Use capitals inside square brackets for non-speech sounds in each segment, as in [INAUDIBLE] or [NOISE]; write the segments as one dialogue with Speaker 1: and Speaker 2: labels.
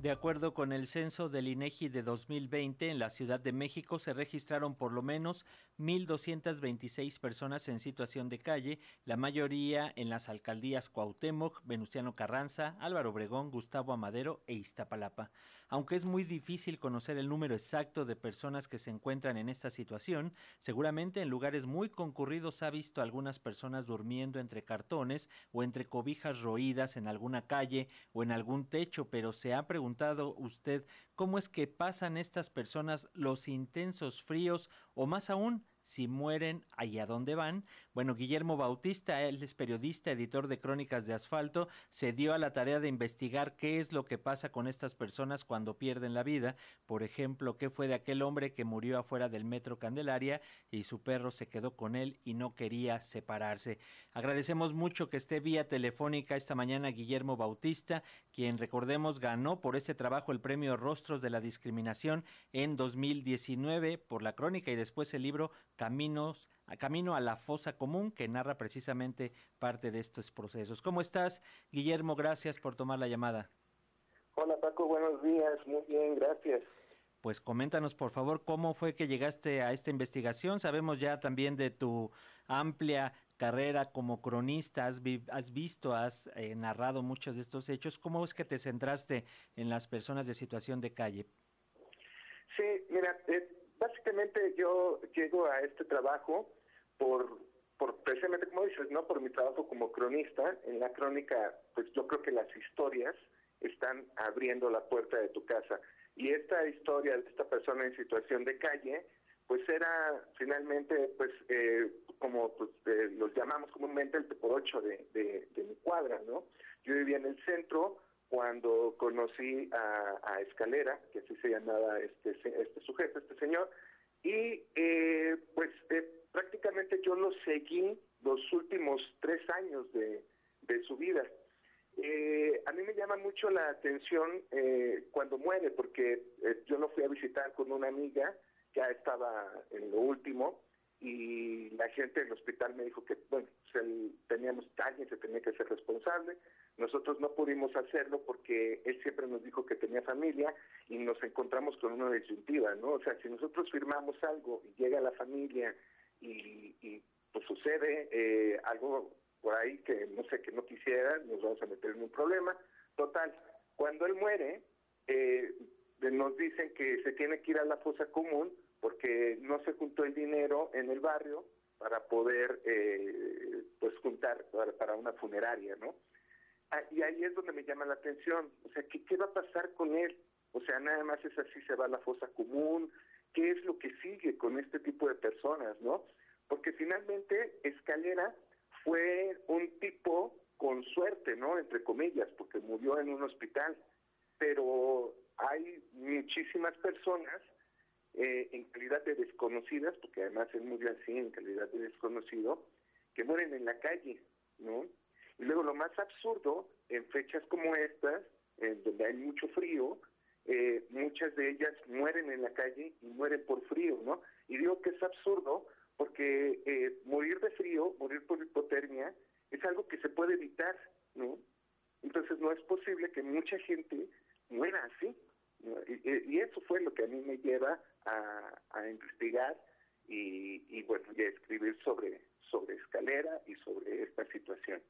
Speaker 1: De acuerdo con el censo del INEGI de 2020, en la Ciudad de México se registraron por lo menos 1.226 personas en situación de calle, la mayoría en las alcaldías Cuauhtémoc, Venustiano Carranza, Álvaro Obregón, Gustavo Amadero e Iztapalapa. Aunque es muy difícil conocer el número exacto de personas que se encuentran en esta situación, seguramente en lugares muy concurridos ha visto algunas personas durmiendo entre cartones o entre cobijas roídas en alguna calle o en algún techo, pero se ha preguntado usted cómo es que pasan estas personas los intensos fríos o más aún si mueren, ¿y a dónde van? Bueno, Guillermo Bautista, él es periodista, editor de Crónicas de Asfalto, se dio a la tarea de investigar qué es lo que pasa con estas personas cuando pierden la vida. Por ejemplo, qué fue de aquel hombre que murió afuera del metro Candelaria y su perro se quedó con él y no quería separarse. Agradecemos mucho que esté vía telefónica esta mañana Guillermo Bautista, quien recordemos ganó por ese trabajo el premio Rostros de la Discriminación en 2019 por la crónica y después el libro Caminos, a Camino a la Fosa Común, que narra precisamente parte de estos procesos. ¿Cómo estás, Guillermo? Gracias por tomar la llamada.
Speaker 2: Hola Paco, buenos días, muy bien, gracias.
Speaker 1: Pues coméntanos por favor cómo fue que llegaste a esta investigación. Sabemos ya también de tu amplia carrera como cronista, has, visto, has eh, narrado muchos de estos hechos. ¿Cómo es que te centraste en las personas de situación de calle?
Speaker 2: Sí, mira, eh, básicamente yo llego a este trabajo por, por precisamente como dices, no por mi trabajo como cronista. En la crónica, pues yo creo que las historias están abriendo la puerta de tu casa. Y esta historia de esta persona en situación de calle, pues era finalmente, pues eh, como pues, eh, los llamamos comúnmente el por ocho de, de, de mi cuadra, ¿no? Yo vivía en el centro, cuando conocí a, Escalera, que así se llamaba este, este sujeto, este señor, y eh, pues eh, prácticamente yo lo seguí los últimos tres años de, de su vida. Eh, a mí me llama mucho la atención cuando muere, porque yo lo fui a visitar con una amiga, ya estaba en lo último, y la gente del hospital me dijo que, bueno, teníamos alguien se tenía que ser responsable, nosotros no pudimos hacerlo porque él siempre nos dijo que tenía familia y nos encontramos con una disyuntiva, ¿no? O sea, si nosotros firmamos algo y llega la familia y, pues sucede eh, algo por ahí que no sé que no quisiera, nos vamos a meter en un problema. Total, cuando él muere, eh, nos dicen que se tiene que ir a la fosa común porque no se juntó el dinero en el barrio para poder eh, pues juntar para, una funeraria, ¿no? Ah, y ahí es donde me llama la atención. O sea, ¿qué, ¿qué va a pasar con él? O sea, nada más es así, se va a la fosa común. ¿Qué es lo que sigue con este tipo de personas, no? Porque finalmente Escalera fue un tipo con suerte, ¿no? Entre comillas, porque murió en un hospital. Pero hay muchísimas personas eh, en calidad de desconocidas, porque además él murió así, en calidad de desconocido, que mueren en la calle, ¿no? Y luego lo más absurdo, en fechas como estas, donde hay mucho frío, eh, muchas de ellas mueren en la calle y mueren por frío, ¿no? Y digo que es absurdo porque eh, morir de frío, morir por hipotermia, es algo que se puede evitar, ¿no? Entonces no es posible que mucha gente muera así. Y, eso fue lo que a mí me lleva a, investigar y, y, bueno, y a escribir sobre, sobre escalera y sobre esta situación.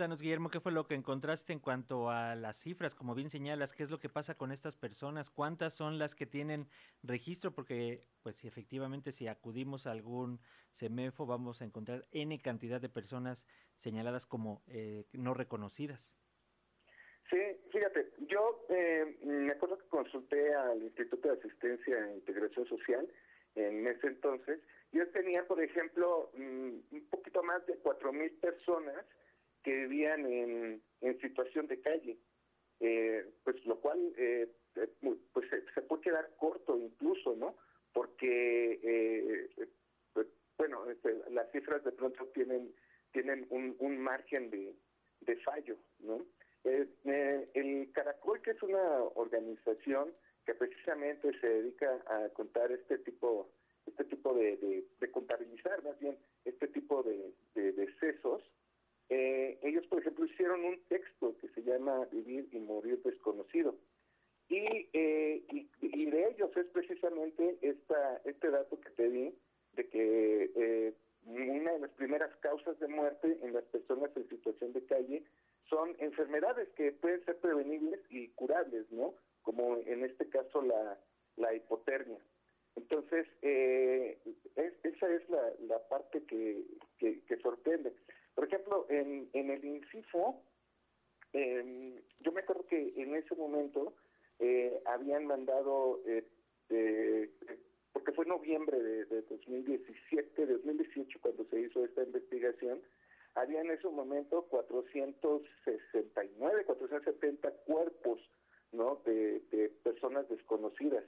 Speaker 1: Coméntanos, Guillermo, ¿qué fue lo que encontraste en cuanto a las cifras? Como bien señalas, ¿qué es lo que pasa con estas personas? ¿Cuántas son las que tienen registro? Porque, pues, efectivamente, si acudimos a algún CEMEFO, vamos a encontrar N cantidad de personas señaladas como eh, no reconocidas.
Speaker 2: Sí, fíjate, yo eh, me acuerdo que consulté al Instituto de Asistencia e Integración Social en ese entonces. Yo tenía, por ejemplo, mm, un poquito más de cuatro mil personas que vivían en, situación de calle, eh, pues lo cual eh, eh, pues se, puede quedar corto incluso, ¿no? Porque, pues, bueno, este, las cifras de pronto tienen tienen un, un margen de, de fallo, ¿no? el Caracol, que es una organización que precisamente se dedica a contar este tipo este tipo de, de, contabilizar más bien este tipo de, de decesos, eh, ellos, por ejemplo, hicieron un texto que se llama Vivir y Morir Desconocido. Y, eh, y, de ellos es precisamente esta, este dato que te di, de que eh, una de las primeras causas de muerte en las personas en situación de calle son enfermedades que pueden ser prevenibles y curables, ¿no? Como en este caso la, la hipotermia. Entonces, eh, esa es la, parte que, que, sorprende. Por ejemplo, en, en el INCIFO, em, yo me acuerdo que en ese momento eh, habían mandado, eh, porque fue noviembre de, de 2017, 2018 cuando se hizo esta investigación, había en ese momento 469, 470 cuerpos ¿no? de, de personas desconocidas.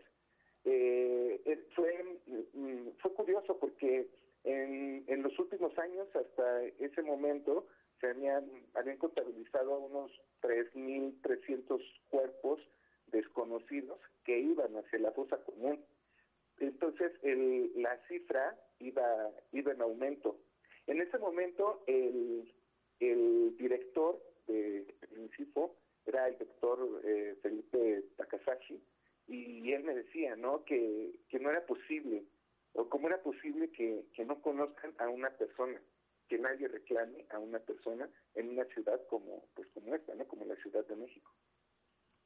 Speaker 2: Eh, eh, fue, mm, fue curioso porque en, en los últimos años, hasta ese momento, se habían, habían contabilizado unos 3.300 cuerpos desconocidos que iban hacia la fosa común. Entonces, el, la cifra iba, iba en aumento. En ese momento, el, el director de INCIFO era el doctor eh, Felipe Takasashi, y él me decía, ¿no? Que, que no era posible, o cómo era posible que, que no conozcan a una persona, que nadie reclame a una persona en una ciudad como, pues como esta, ¿no? Como la Ciudad de México.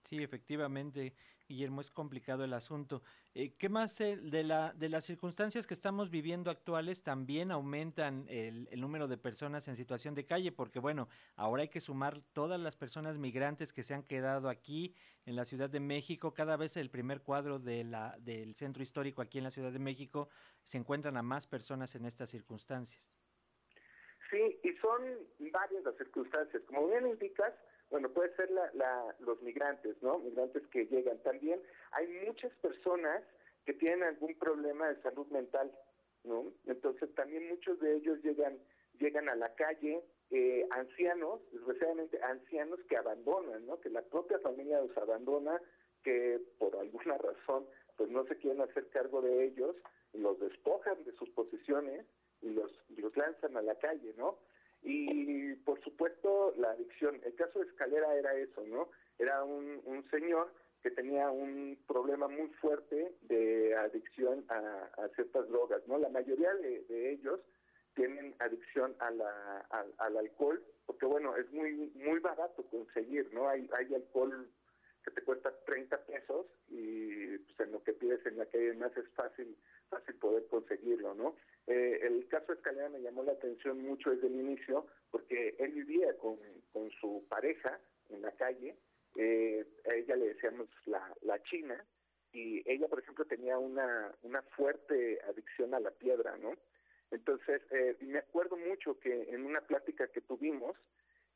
Speaker 1: Sí, efectivamente, Guillermo, es complicado el asunto. Eh, ¿Qué más de, la, de las circunstancias que estamos viviendo actuales también aumentan el, el, número de personas en situación de calle? Porque bueno, ahora hay que sumar todas las personas migrantes que se han quedado aquí en la Ciudad de México. Cada vez el primer cuadro de la, del centro histórico aquí en la Ciudad de México se encuentran a más personas en estas circunstancias.
Speaker 2: Sí, y son varias las circunstancias. Como bien indicas, bueno, puede ser la, los migrantes, ¿no? Migrantes que llegan. También hay muchas personas que tienen algún problema de salud mental, ¿no? Entonces también muchos de ellos llegan llegan a la calle, eh, ancianos, desgraciadamente ancianos que abandonan, ¿no? Que la propia familia los abandona, que por alguna [LAUGHS] razón pues no se quieren hacer cargo de ellos, los despojan de sus posiciones y los, los lanzan a la calle, ¿no? Y por supuesto la adicción. El caso de Escalera era eso, ¿no? Era un, un señor que tenía un problema muy fuerte de adicción a, ciertas drogas, ¿no? La mayoría de, ellos tienen adicción a la, al alcohol, porque bueno, es muy muy barato conseguir, ¿no? Hay, hay alcohol que te cuesta 30 pesos y pues, en lo que pides en la calle más es fácil fácil poder conseguirlo, ¿no? Eh, el caso de Escalera me llamó la atención mucho desde el inicio porque él vivía con, con su pareja en la calle, eh, a ella le decíamos la, la china y ella, por ejemplo, tenía una, una fuerte adicción a la piedra, ¿no? Entonces, eh, me acuerdo mucho que en una plática que tuvimos,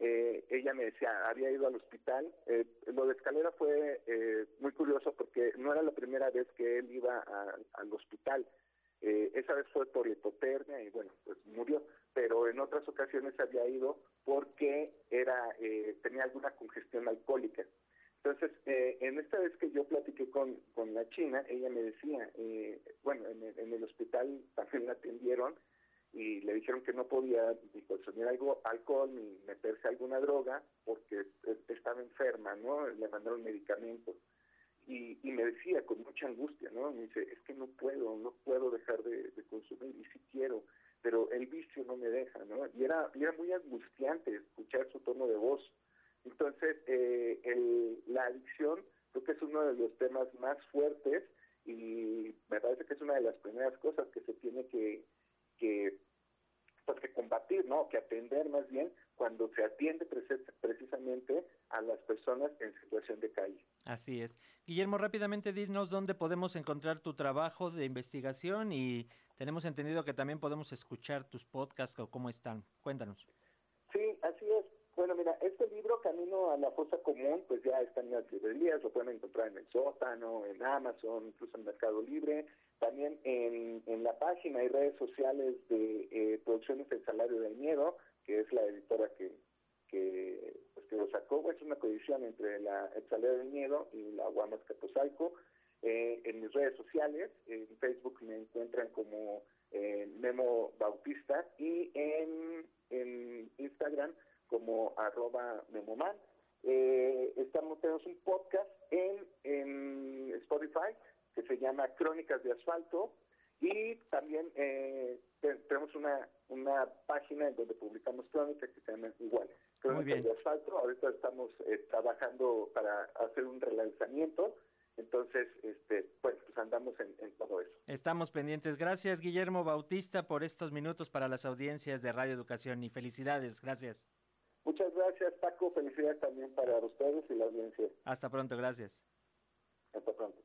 Speaker 2: eh, ella me decía, había ido al hospital. Eh, lo de Escalera fue eh, muy curioso porque no era la primera vez que él iba al hospital. esa vez fue por hipotermia y bueno, pues murió. Pero en otras ocasiones había ido porque era tenía alguna congestión alcohólica. Entonces, en esta vez que yo platiqué con, con la china, ella me decía, bueno, en en el hospital también la atendieron y le dijeron que no podía ni consumir algo, alcohol ni meterse alguna droga porque estaba enferma, ¿no? Le mandaron medicamentos. Y, y me decía con mucha angustia, ¿no? Me dice, es que no puedo, no puedo dejar de, consumir y sí quiero, pero el vicio no me deja, ¿no? Y era, y era muy angustiante escuchar su tono de voz. Entonces, eh, el, la adicción creo que es uno de los temas más fuertes y me parece que es una de las primeras cosas que se tiene que que pues que combatir, ¿no? Que atender más bien cuando se atiende precisamente a las personas en situación de calle.
Speaker 1: Así es. Guillermo, rápidamente dinos dónde podemos encontrar tu trabajo de investigación y tenemos entendido que también podemos escuchar tus podcasts o cómo están. Cuéntanos.
Speaker 2: Sí, así es. Bueno, mira, este libro, Camino a la Fosa Común, pues ya está en las librerías, lo pueden encontrar en el sótano, en Amazon, incluso en Mercado Libre. También en, en la página y redes sociales de eh, Producciones El Salario del Miedo, que es la editora que, que, pues, que lo sacó, es una coedición entre la Salario del Miedo y la Guamas Capozalco. Eh, en mis redes sociales, en Facebook me encuentran como eh, Memo Bautista y en, en Instagram como arroba Memoman. Eh, estamos, tenemos un podcast en, en Spotify que se llama Crónicas de Asfalto y también eh, tenemos una, una página en donde publicamos crónicas que se llama igual, Crónicas de Asfalto. Ahorita estamos eh, trabajando para hacer un relanzamiento. Entonces, este, pues, pues andamos en, en, todo eso.
Speaker 1: Estamos pendientes. Gracias, Guillermo Bautista, por estos minutos para las audiencias de Radio Educación y felicidades. Gracias.
Speaker 2: Muchas gracias, Paco. Felicidades también para ustedes y la audiencia.
Speaker 1: Hasta pronto, gracias.
Speaker 2: Hasta pronto.